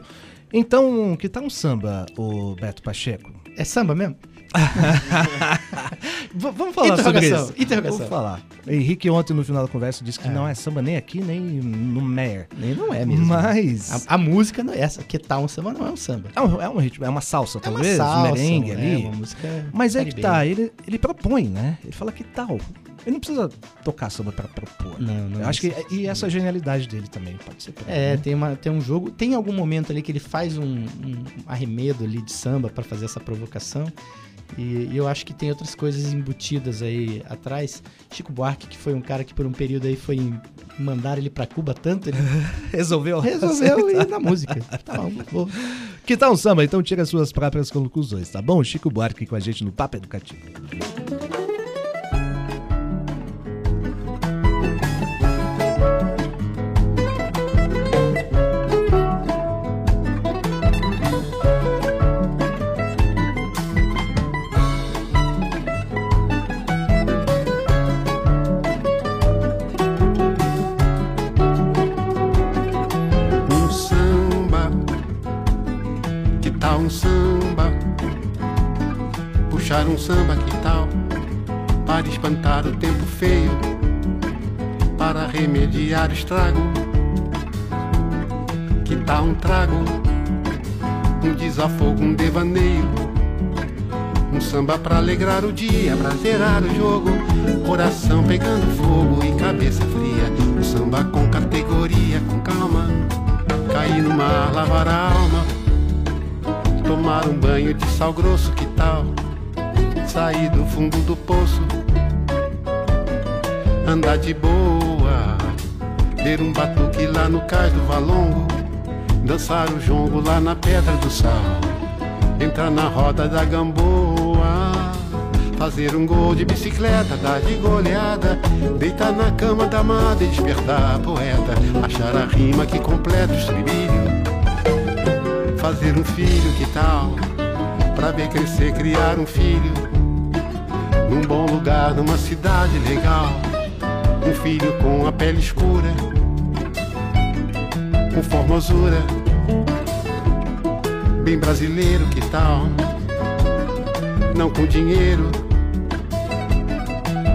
Então, que tal um samba, o Beto Pacheco? É samba mesmo? Vamos falar sobre isso. interrogação. Vamos falar. Henrique ontem no final da conversa disse que não é samba nem aqui, nem no Meyer. Nem não é mesmo. Mas... A, a música não é essa. Que tal um samba não é um samba. É um, é um ritmo, é uma salsa, É uma talvez, salsa, um merengue é ali. uma música Mas é que tá, ele, ele propõe, né? Ele fala que tal. Ele não precisa tocar samba pra propor. Não, não Eu acho que. E essa genialidade dele também, pode ser por aí, É, né? tem, uma, tem um jogo. Tem algum momento ali que ele faz um, um arremedo ali de samba pra fazer essa provocação. E, e eu acho que tem outras coisas embutidas aí atrás. Chico Buarque, que foi um cara que por um período aí foi mandar ele pra Cuba tanto, ele Resolveu. resolveu ir na música. Tá bom, vou. Que tal um samba? Então tira suas próprias conclusões, tá bom? Chico Buarque com a gente no Papo Educativo. Estrago. Que tal um trago? Um desafogo, um devaneio. Um samba pra alegrar o dia, pra zerar o jogo. Coração pegando fogo e cabeça fria. Um samba com categoria, com calma. Cair no mar, lavar a alma. Tomar um banho de sal grosso, que tal? Sair do fundo do poço. Andar de boa. Ter um batuque lá no cais do Valongo. Dançar o jongo lá na Pedra do Sal. Entrar na roda da gamboa. Fazer um gol de bicicleta, dar de goleada. Deitar na cama da amada e despertar a poeta. Achar a rima que completa o estribilho. Fazer um filho, que tal? Pra ver crescer, criar um filho. Num bom lugar, numa cidade legal. Um filho com a pele escura. Com formosura. Bem brasileiro, que tal? Não com dinheiro,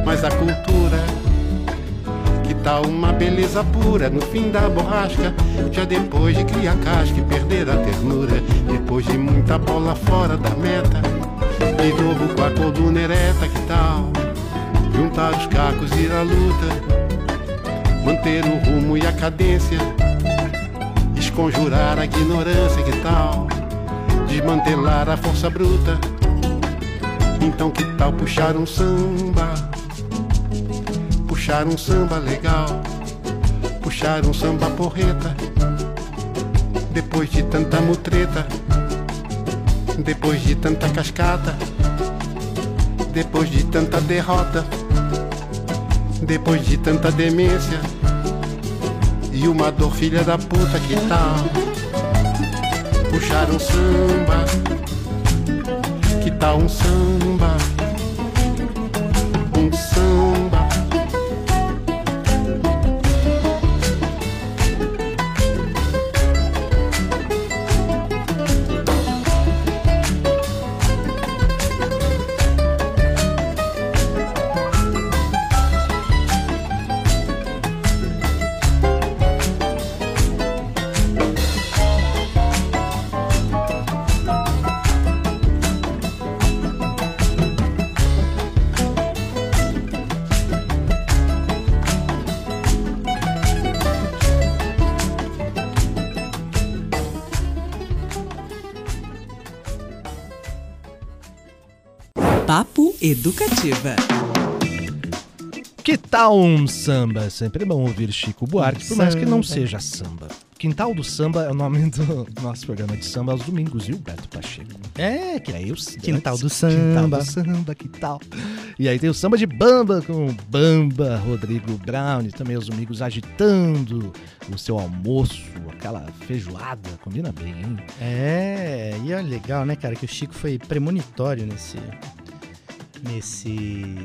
mas a cultura. Que tal uma beleza pura no fim da borrasca? Já depois de criar casca e perder a ternura. Depois de muita bola fora da meta. De novo com a coluna ereta, que tal? Juntar os cacos e ir à luta. Manter o rumo e a cadência. Esconjurar a ignorância, que tal? Desmantelar a força bruta. Então que tal puxar um samba? Puxar um samba legal. Puxar um samba porreta. Depois de tanta mutreta. Depois de tanta cascata. Depois de tanta derrota. Depois de tanta demência. E uma dor filha da puta, que tal? puxar um samba. Que tal um samba? Papo Educativa. Que tal um samba? É Sempre bom ouvir Chico Buarque, por mais que não seja samba. Quintal do Samba é o nome do nosso programa de samba aos domingos, viu, Beto Pacheco? É, que aí, o Quintal do Quintal Samba. do Samba, que tal? E aí tem o samba de Bamba com o Bamba, Rodrigo Brown, e também os domingos agitando o seu almoço, aquela feijoada, combina bem, hein? É, e é legal, né, cara, que o Chico foi premonitório nesse. Nesse.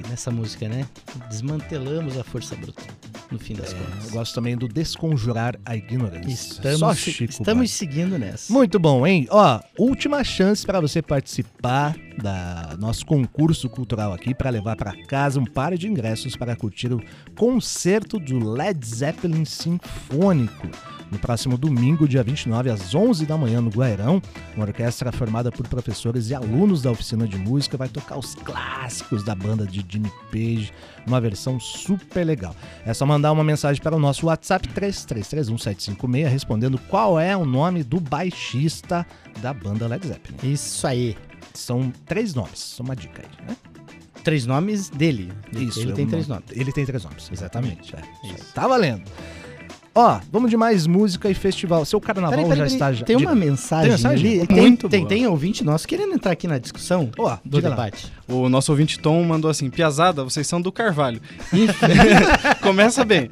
nessa música, né? Desmantelamos a força bruta, no fim das Eu contas. gosto também do Desconjurar a Ignorância. Estamos, Só Chico estamos seguindo nessa. Muito bom, hein? Ó, última chance para você participar da nosso concurso cultural aqui para levar para casa um par de ingressos para curtir o concerto do Led Zeppelin Sinfônico no próximo domingo, dia 29, às 11 da manhã no Guairão. Uma orquestra formada por professores e alunos da oficina de música vai tocar os clássicos da banda de Jimmy Page, uma versão super legal. É só mandar uma mensagem para o nosso WhatsApp 3331 respondendo qual é o nome do baixista da banda Led Zeppelin. Isso aí. São três nomes, só uma dica aí, né? Três nomes dele. Isso, Ele é tem três nome. nomes. Ele tem três nomes, exatamente. é. Tá valendo. Ó, vamos de mais música e festival. Seu carnaval Peraí, peraí, já peraí. está... já- Tem uma mensagem, mensagem? ali. Tem, Muito tem, boa. tem ouvinte nosso querendo entrar aqui na discussão Ó, do lá. debate. O nosso ouvinte Tom mandou assim: Piazada, vocês são do Carvalho. Começa bem.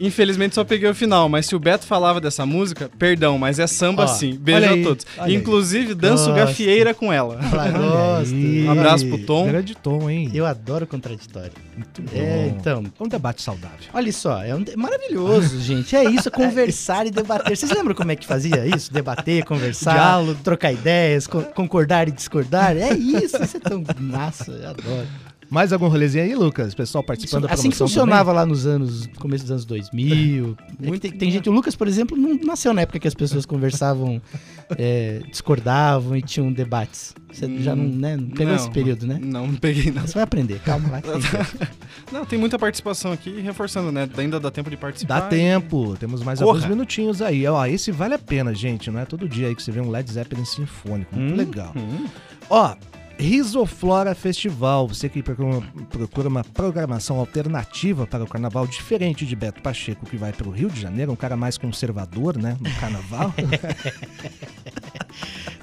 Infelizmente só peguei o final, mas se o Beto falava dessa música, perdão, mas é samba Ó, sim. Beijo a aí, todos. olha. Inclusive, danço Gosto. gafieira com ela. Olha gosto. aí. Um abraço pro Tom. Grande Tom, hein? Eu adoro contraditório. Muito bom. É, então. É um debate saudável. Olha só, é um de- maravilhoso, gente. É isso, conversar e debater. Vocês lembram como é que fazia isso? Debater, conversar, Diálogo. trocar ideias, co- concordar e discordar. É isso, isso é tão massa, eu adoro. Mais algum rolezinho aí, Lucas? Pessoal participando da assim que funcionava lá nos anos, começo dos anos 2000. É que tem, tem gente, o Lucas, por exemplo, não nasceu na época que as pessoas conversavam, é, discordavam e tinham debates. Você já não, né, não pegou Não, esse período, né? Não, não peguei não. Você vai aprender, calma lá. Não, tem muita participação aqui, reforçando, né? Ainda dá tempo de participar. Dá tempo, temos mais Corra. alguns minutinhos aí. Ó, esse vale a pena, gente. Não é todo dia aí que você vê um Led Zeppelin sinfônico. Muito Hum, legal. hum. Ó, Risoflora Festival. Você que procura, uma programação alternativa para o carnaval, diferente de Beto Pacheco, que vai para o Rio de Janeiro, um cara mais conservador, né? No carnaval.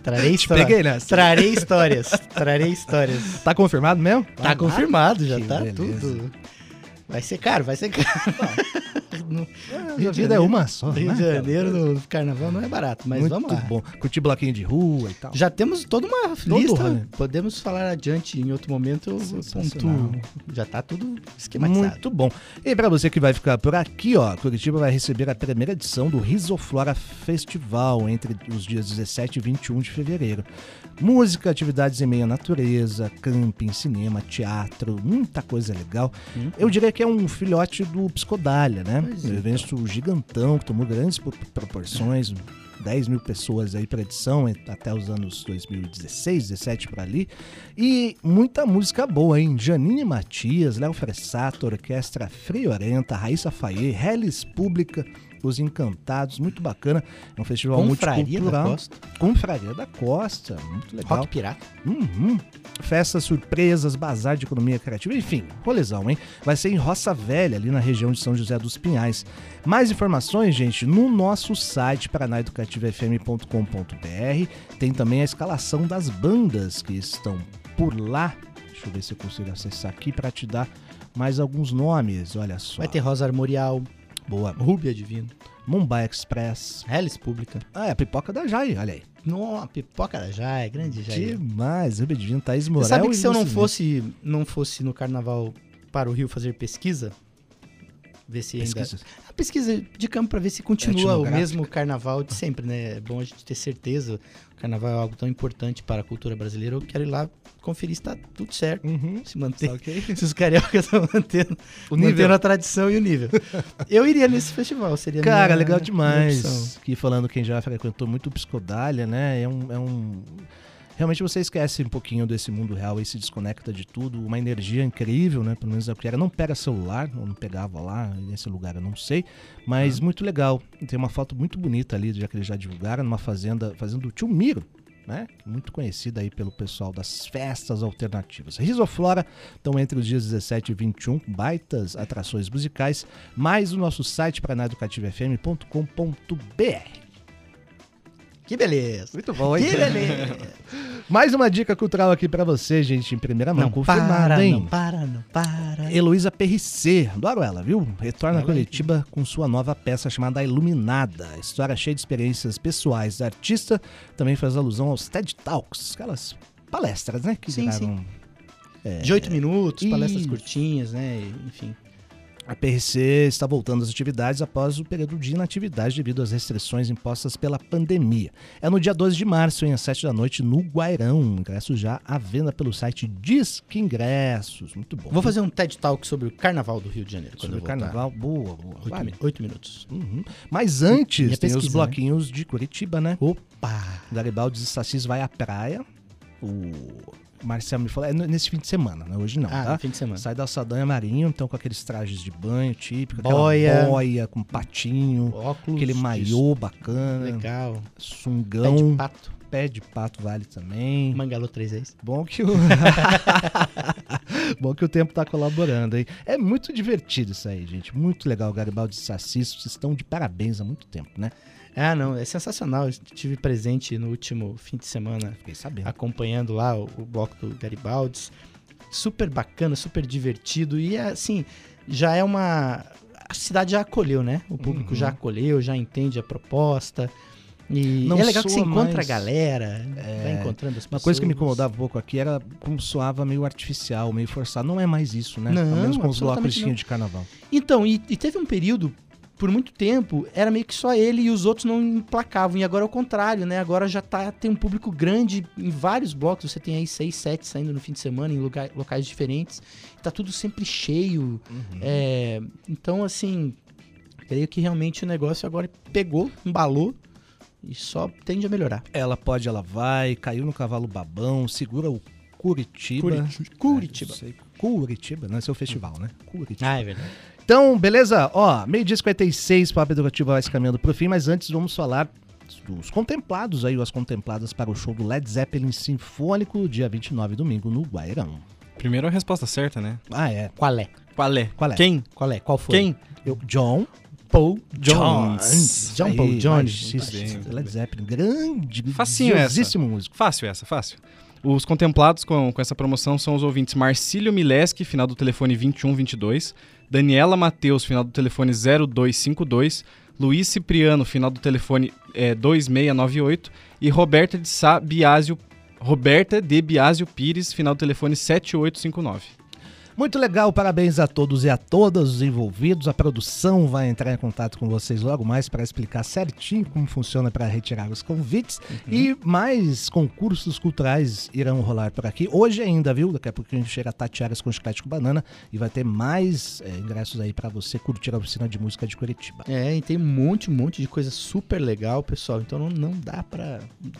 Trarei, Te história- peguei nessa. trarei histórias. Trarei histórias. tá confirmado mesmo? Tá confirmado, já tá beleza. tudo. Vai ser caro, vai ser caro. No A Rio de vida é Janeiro- uma só. Rio né? de Janeiro no carnaval não é barato, mas Muito vamos lá. bom. Curtir bloquinho de rua e tal. Já temos toda uma Todo lista. rolê. Podemos falar adiante em outro momento. Pontuo. Já tá tudo esquematizado. Muito bom. E para você que vai ficar por aqui, ó, Curitiba vai receber a primeira edição do Risoflora Festival entre os dias 17 e 21 de fevereiro. Música, atividades em meio à natureza, camping, cinema, teatro, muita coisa legal. Eu diria que é um filhote do Psicodália, né? Pois Um é. evento gigantão que tomou grandes pro- proporções. 10 mil pessoas aí para edição até os anos 2016, 17 por ali. E muita música boa, hein? Janine Matias, Léo Fressato, Orquestra Friorenta, Raíssa Faye, Hellis Pública, Os Encantados, muito bacana. É um festival Confraria da multicultural. Costa. Confraria da Costa, muito legal. Rock Pirata. Uhum. Festas, surpresas, bazar de economia criativa, enfim, rolezão, hein? Vai ser em Roça Velha, ali na região de São José dos Pinhais. Mais informações, gente, no nosso site paranaeducativofm.com.br. Tem também a escalação das bandas que estão por lá. Deixa eu ver se eu consigo acessar aqui para te dar mais alguns nomes, olha só. Vai ter Rosa Armorial. Boa. Rúbia Divino. Mumbai Express. Hellis Pública. Ah, é a pipoca da Jai, olha aí. Nossa, pipoca da Jai, grande Jai. Demais, Rubem Divino, Thaís Você Morel. sabe que se eu não fosse, não fosse no carnaval para o Rio fazer pesquisa, ver se ainda. A pesquisa de campo para ver se continua o mesmo carnaval de sempre, né? É bom a gente ter certeza. O carnaval é algo tão importante para a cultura brasileira. Eu quero ir lá conferir se está tudo certo. Uhum. Se manter. Tá ok? Se os cariocas estão mantendo, O nível. mantendo a tradição e o nível. Eu iria nesse festival, seria Cara, legal demais. Aqui falando quem já frequentou muito o Psicodália, né? É um, é um. Realmente você esquece um pouquinho desse mundo real e se desconecta de tudo. Uma energia incrível, né? Pelo menos que era. Não pega celular, eu não pegava lá, nesse lugar eu não sei. Mas muito legal. Tem uma foto muito bonita ali, já que eles já divulgaram, numa fazenda, fazendo o Tio Miro. Né? Muito conhecida aí pelo pessoal das festas alternativas. Risoflora estão entre os dias 17 e 21, baitas atrações musicais, mais o nosso site paranaeducativofm.com.br. Que beleza. Muito bom, Que beleza. Mais uma dica cultural aqui pra você, gente, em primeira mão, Não confirmada, para, hein? não para, não para. Heloísa Perricê, adoro ela, viu? Retorna a é Curitiba com sua nova peça chamada Iluminada. História cheia de experiências pessoais da artista, também faz alusão aos TED Talks, aquelas palestras, né? Que Sim, viraram- De oito minutos, palestras curtinhas, né? Enfim. A PRC está voltando às atividades após o período de inatividade devido às restrições impostas pela pandemia. É no dia 12 de março, às 7 da noite, no Guairão. Ingressos já à venda pelo site Disque Ingressos. Muito bom. Vou fazer um TED Talk sobre o carnaval do Rio de Janeiro. sobre o carnaval. Boa, boa. Oito, Vale. oito minutos. Uhum. Mas antes, tem os pesquisa, bloquinhos de Curitiba, né? Opa! Garibaldi e Sassis vai à praia. O Marcelo me falou, é nesse fim de semana, né? Hoje não, Ah, tá? fim de semana. Sai da Saldanha Marinho, então com aqueles trajes de banho típico, Boia. boia com patinho, Óculos. aquele maiô bacana, Legal. Pé sungão, de pato. pé de pato vale também. Mangalô três vezes. Bom que o Bom que o tempo tá colaborando, hein? É muito divertido isso aí, gente. Muito legal, Garibaldi e Sassis. Vocês estão de parabéns há muito tempo, né? Ah, não, é sensacional. Eu estive presente no último fim de semana acompanhando lá o, o bloco do Garibaldi. Super bacana, super divertido e assim, já é uma a cidade já acolheu, né? O público Uhum. já acolheu, já entende a proposta. E Não é legal que você encontra mais- a galera, É, vai encontrando as Uma pessoas. coisa que me incomodava um pouco aqui era como soava meio artificial, meio forçado. Não é mais isso, né? Não, Pelo menos com os blocos de carnaval. Então, e, e teve um período, por muito tempo, era meio que só ele e os outros não emplacavam. E agora é o contrário, né? Agora já tá, tem um público grande em vários blocos. Você tem aí seis, sete saindo no fim de semana em lugar- locais diferentes. Tá tudo sempre cheio. É, então, assim, creio que realmente o negócio agora pegou, embalou e só tende a melhorar. Ela pode, ela vai, caiu no cavalo babão, segura o Curitiba. Curitiba. Curitiba. É, não sei. Curitiba, não, esse é o festival, né? Curitiba. Ah, é verdade. Então, beleza? Ó, meio-dia e 56, Papo Educativo vai se caminhando pro fim, mas antes vamos falar dos contemplados aí, ou as contempladas para o show do Led Zeppelin Sinfônico, dia 29, domingo, no Guairão. Primeiro a resposta certa, né? Ah, é. Qual é? Qual é? Qual é? Quem? Qual é? Qual foi? Quem? Eu, John Paul Jones. John Paul Jones. bem, Led Zeppelin, grande, Facinho essa. grandiosíssimo músico. Fácil essa, fácil. Os contemplados com, com essa promoção são os ouvintes Marcílio Mileski, final do telefone 2122, Daniela Mateus, final do telefone 0252, Luiz Cipriano, final do telefone é, 2698 e Roberta de Sá Biásio, Roberta de Biásio Pires, final do telefone 7859. Muito legal, parabéns a todos e a todas os envolvidos. A produção vai entrar em contato com vocês logo mais para explicar certinho como funciona para retirar os convites. E mais concursos culturais irão rolar por aqui. Hoje ainda, viu? Daqui a pouquinho chega a Tatiaras com Chiclete com Banana e vai ter mais é, ingressos aí para você curtir a oficina de música de Curitiba. É, e tem um monte, um monte de coisa super legal, pessoal. Então não, não dá pra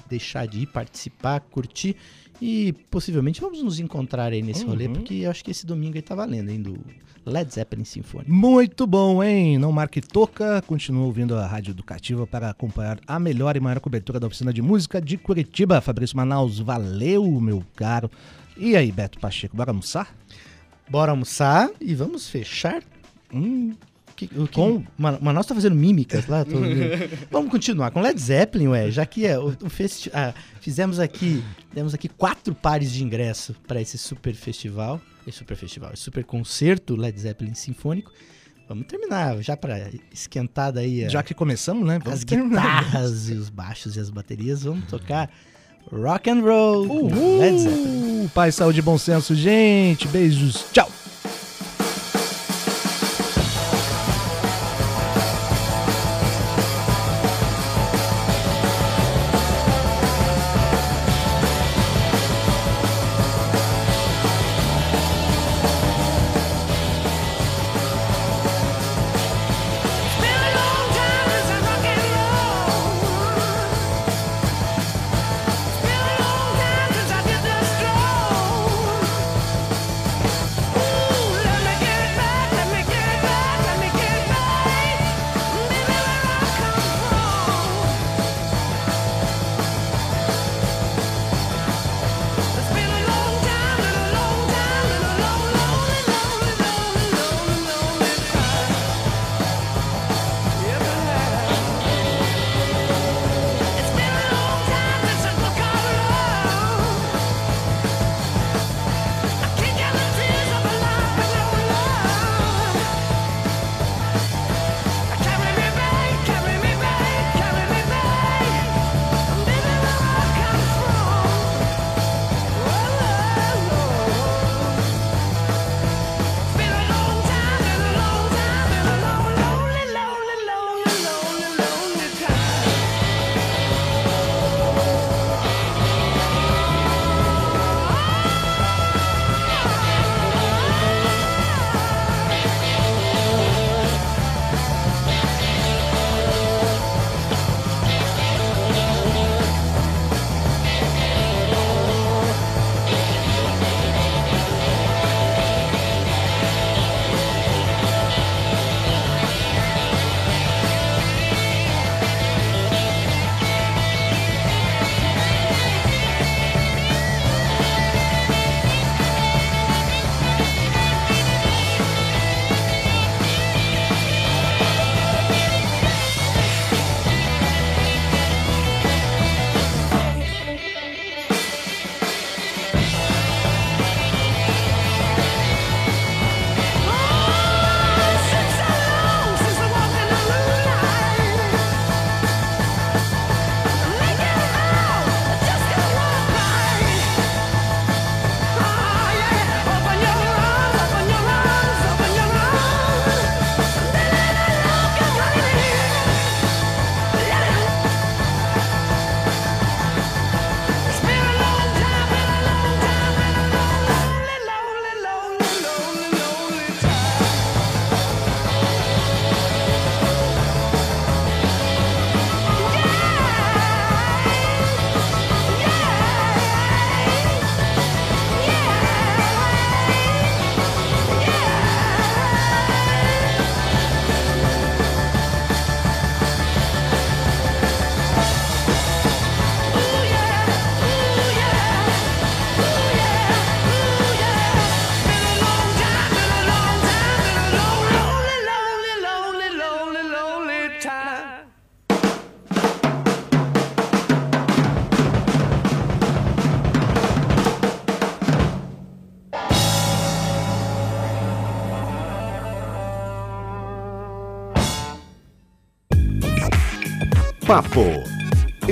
deixar de ir, participar, curtir. E possivelmente vamos nos encontrar aí nesse rolê, Uhum. porque eu acho que esse domingo aí tá valendo, hein? Do Led Zeppelin Sinfônico. Muito bom, hein? Não marque toca. Continua ouvindo a Rádio Educativa para acompanhar a melhor e maior cobertura da oficina de música de Curitiba. Fabrício Manaus, valeu, meu caro. E aí, Beto Pacheco, bora almoçar? Bora almoçar e vamos fechar. Hum, que, o que, Com- Manaus tá fazendo mímicas lá. tô vamos continuar com Led Zeppelin, ué. Já que é, o, o festi ah, fizemos aqui, temos aqui quatro pares de ingresso para esse super festival. Esse super festival, esse super concerto Led Zeppelin Sinfônico. Vamos terminar, já pra esquentar daí a- Já que começamos, né? Vamos as terminar. guitarras e os baixos e as baterias, vamos tocar rock and roll. Uhul! Led Zeppelin. Paz, saúde e bom senso, gente. Beijos. Tchau.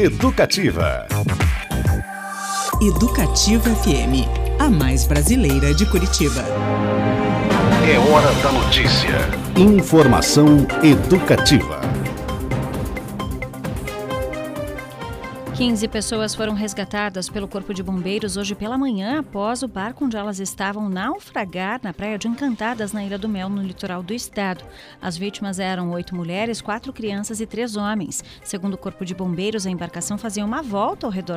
Educativa. Educativa FM, a mais brasileira de Curitiba. É hora da notícia. Informação educativa. 15 pessoas foram resgatadas pelo Corpo de Bombeiros hoje pela manhã após o barco onde elas estavam naufragar na praia de Encantadas, na Ilha do Mel, no litoral do estado. As vítimas eram oito mulheres, quatro crianças e três homens. Segundo o Corpo de Bombeiros, a embarcação fazia uma volta ao redor